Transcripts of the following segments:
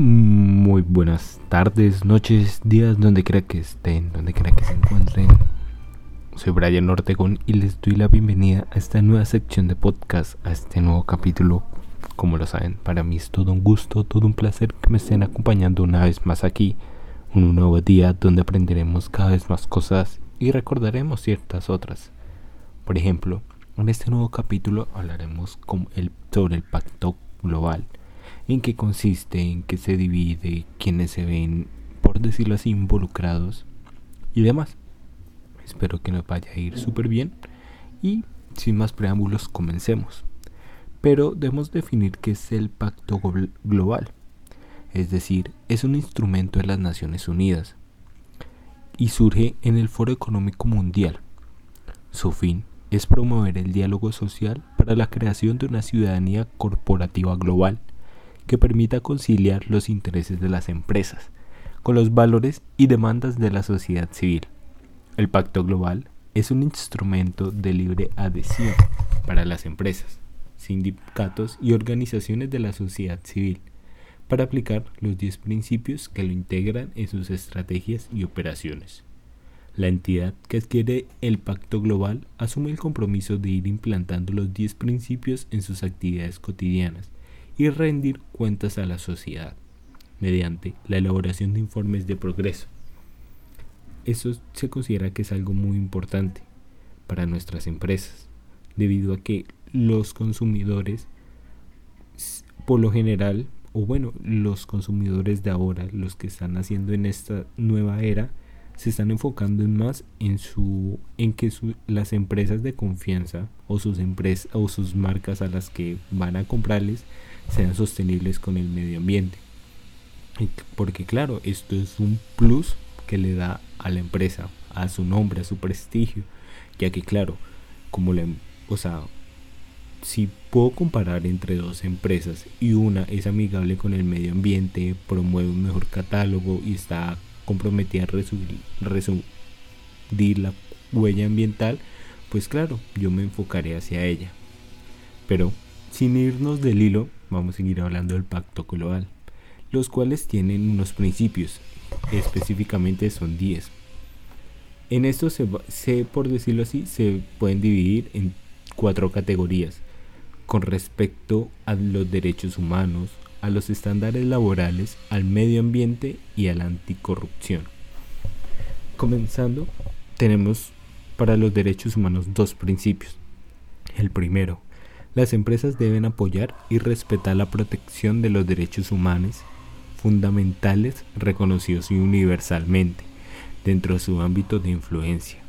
Muy buenas tardes, noches, días, donde quiera que estén, donde quiera que se encuentren. Soy Brian Ortegón y les doy la bienvenida a esta nueva sección de podcast, a este nuevo capítulo. Como lo saben, para mí es todo un gusto, todo un placer que me estén acompañando una vez más aquí, un nuevo día donde aprenderemos cada vez más cosas y recordaremos ciertas otras. Por ejemplo, en este nuevo capítulo hablaremos sobre el pacto global en qué consiste, en qué se divide, quiénes se ven, por decirlo así, involucrados y demás. Espero que nos vaya a ir súper bien y sin más preámbulos comencemos. Pero debemos definir qué es el Pacto Global. Es decir, es un instrumento de las Naciones Unidas y surge en el Foro Económico Mundial. Su fin es promover el diálogo social para la creación de una ciudadanía corporativa global que permita conciliar los intereses de las empresas con los valores y demandas de la sociedad civil. El Pacto Global es un instrumento de libre adhesión para las empresas, sindicatos y organizaciones de la sociedad civil para aplicar los 10 principios que lo integran en sus estrategias y operaciones. La entidad que adquiere el Pacto Global asume el compromiso de ir implantando los 10 principios en sus actividades cotidianas y rendir cuentas a la sociedad mediante la elaboración de informes de progreso. Eso se considera que es algo muy importante para nuestras empresas, debido a que los consumidores, por lo general, o bueno, los consumidores de ahora, los que están haciendo en esta nueva era, se están enfocando en más en su en que las empresas de confianza o sus empresas o sus marcas a las que van a comprarles sean sostenibles con el medio ambiente. Porque claro, esto es un plus que le da a la empresa, a su nombre, a su prestigio, ya que claro, como la, o sea, si puedo comparar entre dos empresas y una es amigable con el medio ambiente, promueve un mejor catálogo y está comprometida a reducir la huella ambiental, pues claro, yo me enfocaré hacia ella. Pero sin irnos del hilo, vamos a seguir hablando del pacto global, los cuales tienen unos principios, específicamente son 10. En esto se, por decirlo así, se pueden dividir en cuatro categorías con respecto a los derechos humanos, a los estándares laborales, al medio ambiente y a la anticorrupción. Comenzando, tenemos para los derechos humanos dos principios. El primero, las empresas deben apoyar y respetar la protección de los derechos humanos fundamentales reconocidos universalmente dentro de su ámbito de influencia.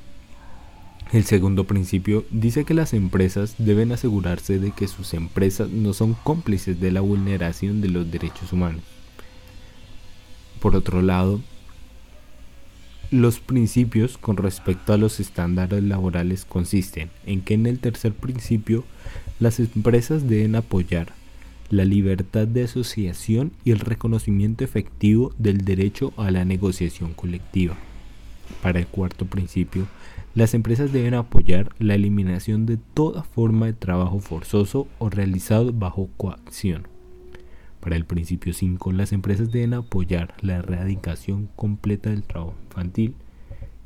El segundo principio dice que las empresas deben asegurarse de que sus empresas no son cómplices de la vulneración de los derechos humanos. Por otro lado, los principios con respecto a los estándares laborales consisten en que en el tercer principio las empresas deben apoyar la libertad de asociación y el reconocimiento efectivo del derecho a la negociación colectiva. Para el cuarto principio, las empresas deben apoyar la eliminación de toda forma de trabajo forzoso o realizado bajo coacción. Para el principio 5, las empresas deben apoyar la erradicación completa del trabajo infantil.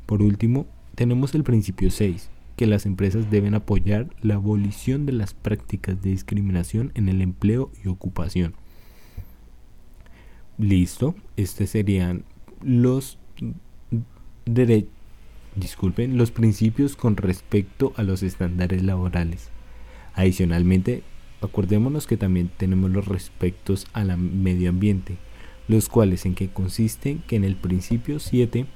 Por último, tenemos el principio 6, que las empresas deben apoyar la abolición de las prácticas de discriminación en el empleo y ocupación. Listo, estos serían los disculpen, los principios con respecto a los estándares laborales. Adicionalmente, acordémonos que también tenemos los respectos al medio ambiente, los cuales en que consisten que en el principio 7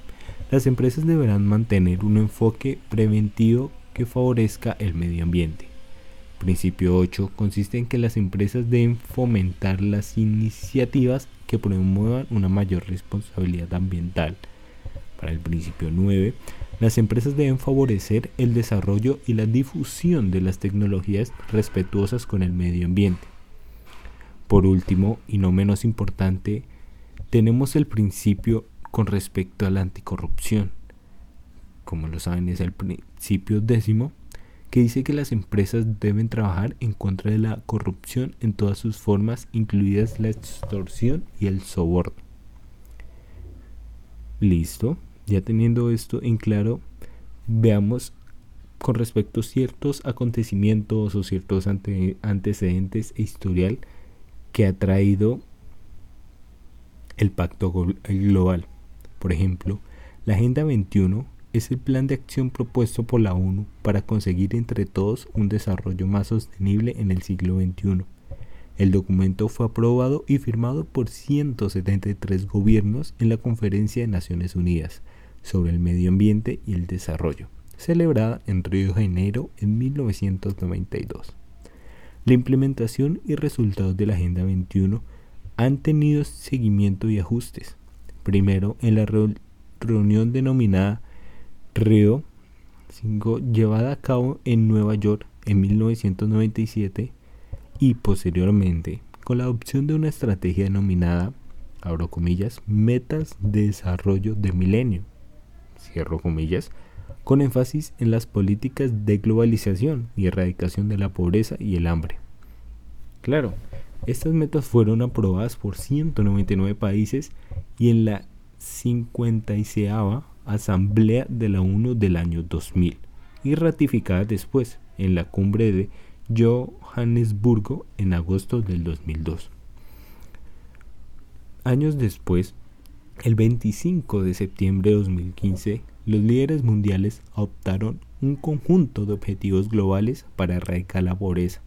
las empresas deberán mantener un enfoque preventivo que favorezca el medio ambiente. Principio 8 consiste en que las empresas deben fomentar las iniciativas que promuevan una mayor responsabilidad ambiental. Para el principio 9, las empresas deben favorecer el desarrollo y la difusión de las tecnologías respetuosas con el medio ambiente. Por último, y no menos importante, tenemos el principio con respecto a la anticorrupción. Como lo saben, es el principio décimo que dice que las empresas deben trabajar en contra de la corrupción en todas sus formas, incluidas la extorsión y el soborno. Listo, ya teniendo esto en claro, veamos con respecto a ciertos acontecimientos o ciertos antecedentes e historial que ha traído el pacto global. Por ejemplo, la Agenda 21 es el plan de acción propuesto por la ONU para conseguir entre todos un desarrollo más sostenible en el siglo XXI. El documento fue aprobado y firmado por 173 gobiernos en la Conferencia de Naciones Unidas sobre el Medio Ambiente y el Desarrollo, celebrada en Río de Janeiro en 1992. La implementación y resultados de la Agenda 21 han tenido seguimiento y ajustes. Primero, en la reunión denominada Río 5, llevada a cabo en Nueva York en 1997 y posteriormente con la adopción de una estrategia denominada, abro comillas, metas de desarrollo de milenio, cierro comillas, con énfasis en las políticas de globalización y erradicación de la pobreza y el hambre. Claro, estas metas fueron aprobadas por 199 países y en la 56 Asamblea de la ONU del año 2000 y ratificada después en la cumbre de Johannesburgo en agosto del 2002. Años después, el 25 de septiembre de 2015, los líderes mundiales adoptaron un conjunto de objetivos globales para erradicar la pobreza,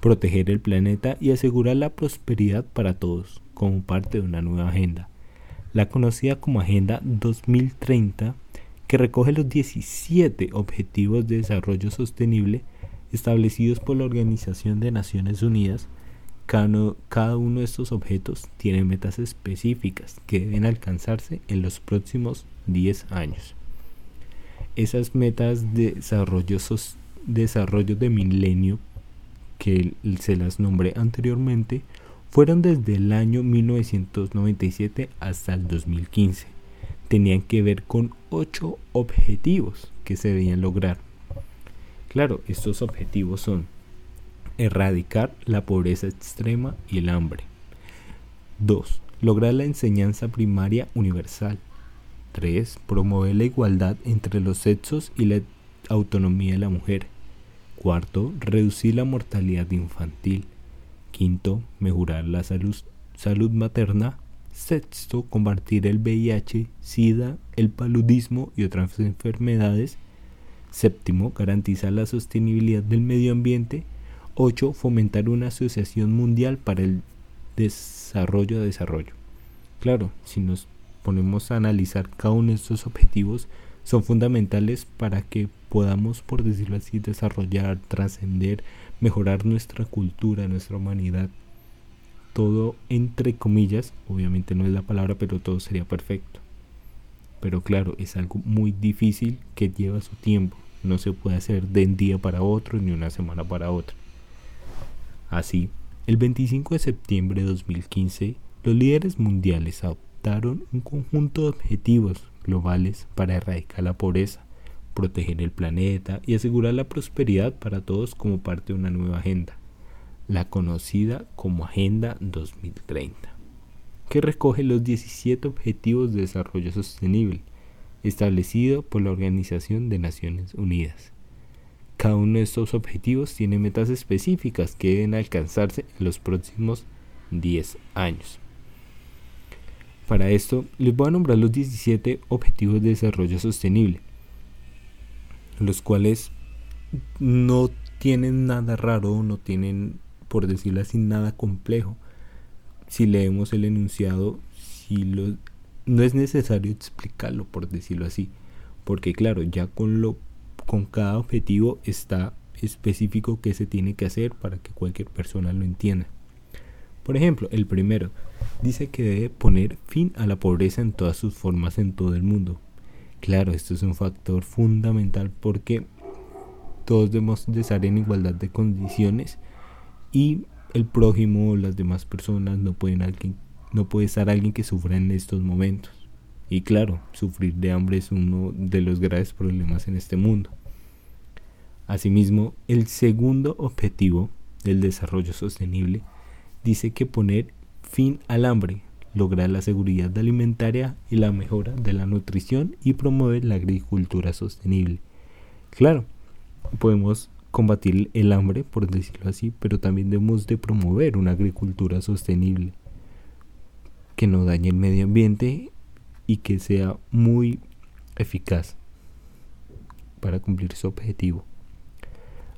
proteger el planeta y asegurar la prosperidad para todos, como parte de una nueva agenda la conocida como Agenda 2030, que recoge los 17 Objetivos de Desarrollo Sostenible establecidos por la Organización de Naciones Unidas. Cada uno de estos objetos tiene metas específicas que deben alcanzarse en los próximos 10 años. Esas metas de desarrollo, desarrollo de milenio que se las nombré anteriormente fueron desde el año 1997 hasta el 2015. Tenían que ver con ocho objetivos que se debían lograr. Claro, estos objetivos son erradicar la pobreza extrema y el hambre. 2. Lograr la enseñanza primaria universal. 3. Promover la igualdad entre los sexos y la autonomía de la mujer. Cuarto, reducir la mortalidad infantil. Quinto, mejorar la salud, salud materna. Sexto, combatir el VIH, SIDA, el paludismo y otras enfermedades. Séptimo, garantizar la sostenibilidad del medio ambiente. Ocho, fomentar una asociación mundial para el desarrollo de desarrollo. Claro, si nos ponemos a analizar cada uno de estos objetivos, son fundamentales para que podamos, por decirlo así, desarrollar, trascender, mejorar nuestra cultura, nuestra humanidad. Todo entre comillas, obviamente no es la palabra, pero todo sería perfecto. Pero claro, es algo muy difícil que lleva su tiempo. No se puede hacer de un día para otro ni una semana para otra. Así, el 25 de septiembre de 2015, los líderes mundiales adoptaron un conjunto de objetivos globales para erradicar la pobreza, proteger el planeta y asegurar la prosperidad para todos como parte de una nueva agenda, la conocida como Agenda 2030, que recoge los 17 Objetivos de Desarrollo Sostenible establecido por la Organización de Naciones Unidas. Cada uno de estos objetivos tiene metas específicas que deben alcanzarse en los próximos 10 años. Para esto, les voy a nombrar los 17 Objetivos de Desarrollo Sostenible, los cuales no tienen nada raro, no tienen, por decirlo así, nada complejo. Si leemos el enunciado, si no es necesario explicarlo, por decirlo así, porque claro, ya con lo con cada objetivo está específico que se tiene que hacer para que cualquier persona lo entienda. Por ejemplo, el primero dice que debe poner fin a la pobreza en todas sus formas en todo el mundo. Claro, esto es un factor fundamental porque todos debemos de estar en igualdad de condiciones y el prójimo o las demás personas no pueden alguien no puede estar alguien que sufra en estos momentos. Y claro, sufrir de hambre es uno de los graves problemas en este mundo. Asimismo, el segundo objetivo del desarrollo sostenible dice que poner fin al hambre, lograr la seguridad alimentaria y la mejora de la nutrición y promover la agricultura sostenible. Claro, podemos combatir el hambre, por decirlo así, pero también debemos de promover una agricultura sostenible que no dañe el medio ambiente y que sea muy eficaz para cumplir su objetivo.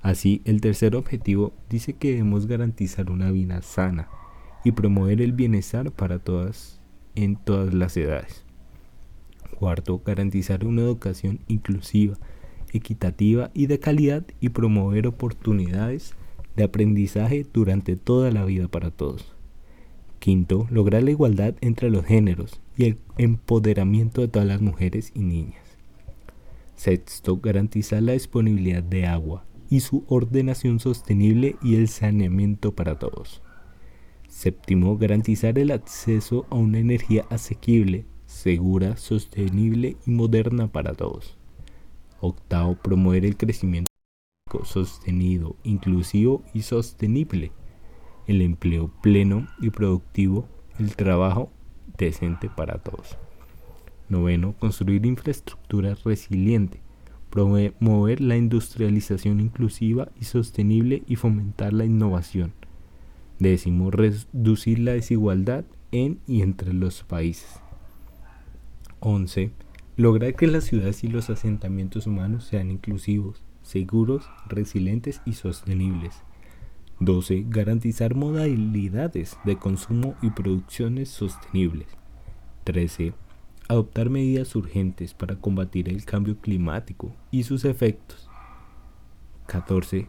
Así, el tercer objetivo dice que debemos garantizar una vida sana y promover el bienestar para todas en todas las edades. Cuarto, garantizar una educación inclusiva, equitativa y de calidad y promover oportunidades de aprendizaje durante toda la vida para todos. Quinto, lograr la igualdad entre los géneros y el empoderamiento de todas las mujeres y niñas. Sexto, garantizar la disponibilidad de agua, y su ordenación sostenible y el saneamiento para todos. Séptimo, garantizar el acceso a una energía asequible, segura, sostenible y moderna para todos. Octavo, promover el crecimiento sostenido, inclusivo y sostenible, el empleo pleno y productivo, el trabajo decente para todos. Noveno, construir infraestructura resiliente, promover la industrialización inclusiva y sostenible y fomentar la innovación. Décimo, reducir la desigualdad en y entre los países. 11. Lograr que las ciudades y los asentamientos humanos sean inclusivos, seguros, resilientes y sostenibles. 12. Garantizar modalidades de consumo y producciones sostenibles. 13 adoptar medidas urgentes para combatir el cambio climático y sus efectos. 14.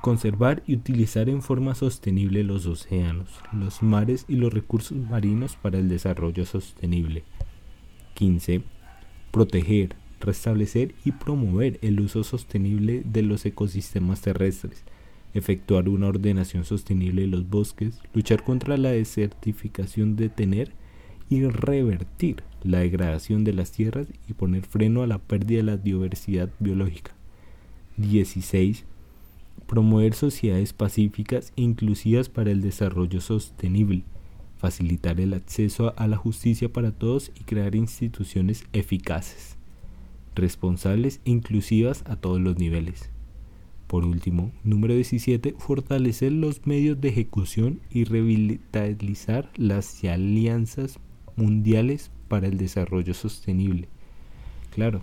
Conservar y utilizar en forma sostenible los océanos, los mares y los recursos marinos para el desarrollo sostenible. 15. Proteger, restablecer y promover el uso sostenible de los ecosistemas terrestres, efectuar una ordenación sostenible de los bosques, luchar contra la desertificación, detener y revertir la degradación de las tierras y poner freno a la pérdida de la diversidad biológica. 16. Promover sociedades pacíficas e inclusivas para el desarrollo sostenible, facilitar el acceso a la justicia para todos y crear instituciones eficaces, responsables e inclusivas a todos los niveles. Por último, número 17, fortalecer los medios de ejecución y revitalizar las alianzas mundiales para el desarrollo sostenible. Claro,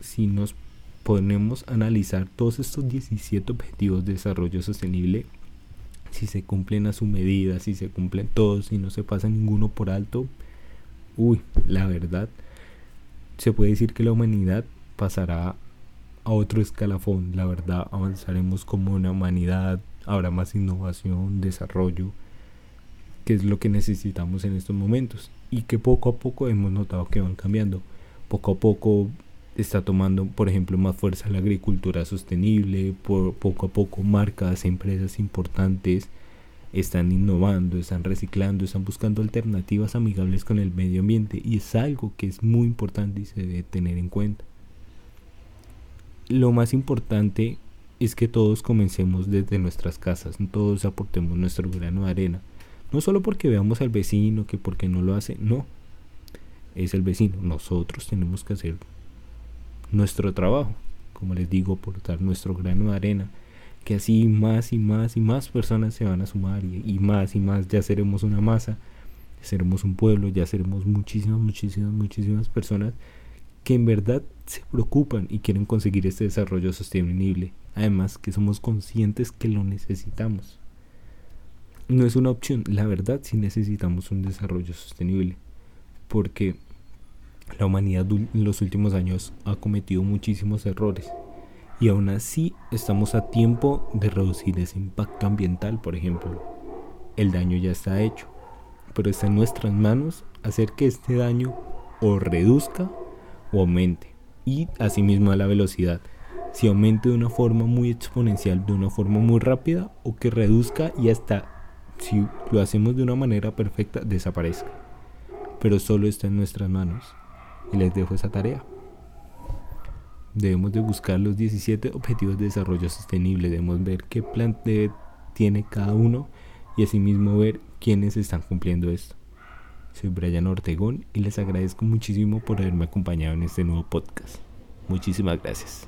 si nos ponemos a analizar todos estos 17 objetivos de desarrollo sostenible, si se cumplen a su medida, si se cumplen todos, si no se pasa ninguno por alto, uy, la verdad, se puede decir que la humanidad pasará a otro escalafón, la verdad, avanzaremos como una humanidad, habrá más innovación, desarrollo, que es lo que necesitamos en estos momentos y que poco a poco hemos notado que van cambiando. Poco a poco está tomando, por ejemplo, más fuerza la agricultura sostenible, por, poco a poco marcas, empresas importantes están innovando, están reciclando, están buscando alternativas amigables con el medio ambiente y es algo que es muy importante y se debe tener en cuenta. Lo más importante es que todos comencemos desde nuestras casas, todos aportemos nuestro grano de arena no solo porque veamos al vecino, que porque no lo hace, no. Es el vecino. Nosotros tenemos que hacer nuestro trabajo. Como les digo, aportar nuestro grano de arena. Que así más y más y más personas se van a sumar y, más y más ya seremos una masa. Seremos un pueblo, ya seremos muchísimas, muchísimas, muchísimas personas que en verdad se preocupan y quieren conseguir este desarrollo sostenible. Además que somos conscientes que lo necesitamos no es una opción. La verdad, si necesitamos un desarrollo sostenible. Porque la humanidad en los últimos años ha cometido muchísimos errores. Y aún así estamos a tiempo de reducir ese impacto ambiental, por ejemplo. El daño ya está hecho. Pero está en nuestras manos hacer que este daño o reduzca o aumente. Y asimismo a la velocidad si aumente de una forma muy exponencial, de una forma muy rápida, o que reduzca y hasta si lo hacemos de una manera perfecta, desaparezca. Pero solo está en nuestras manos. Y les dejo esa tarea. Debemos de buscar los 17 objetivos de desarrollo sostenible. Debemos ver qué plan tiene cada uno y asimismo ver quiénes están cumpliendo esto. Soy Brian Ortegón y les agradezco muchísimo por haberme acompañado en este nuevo podcast. Muchísimas gracias.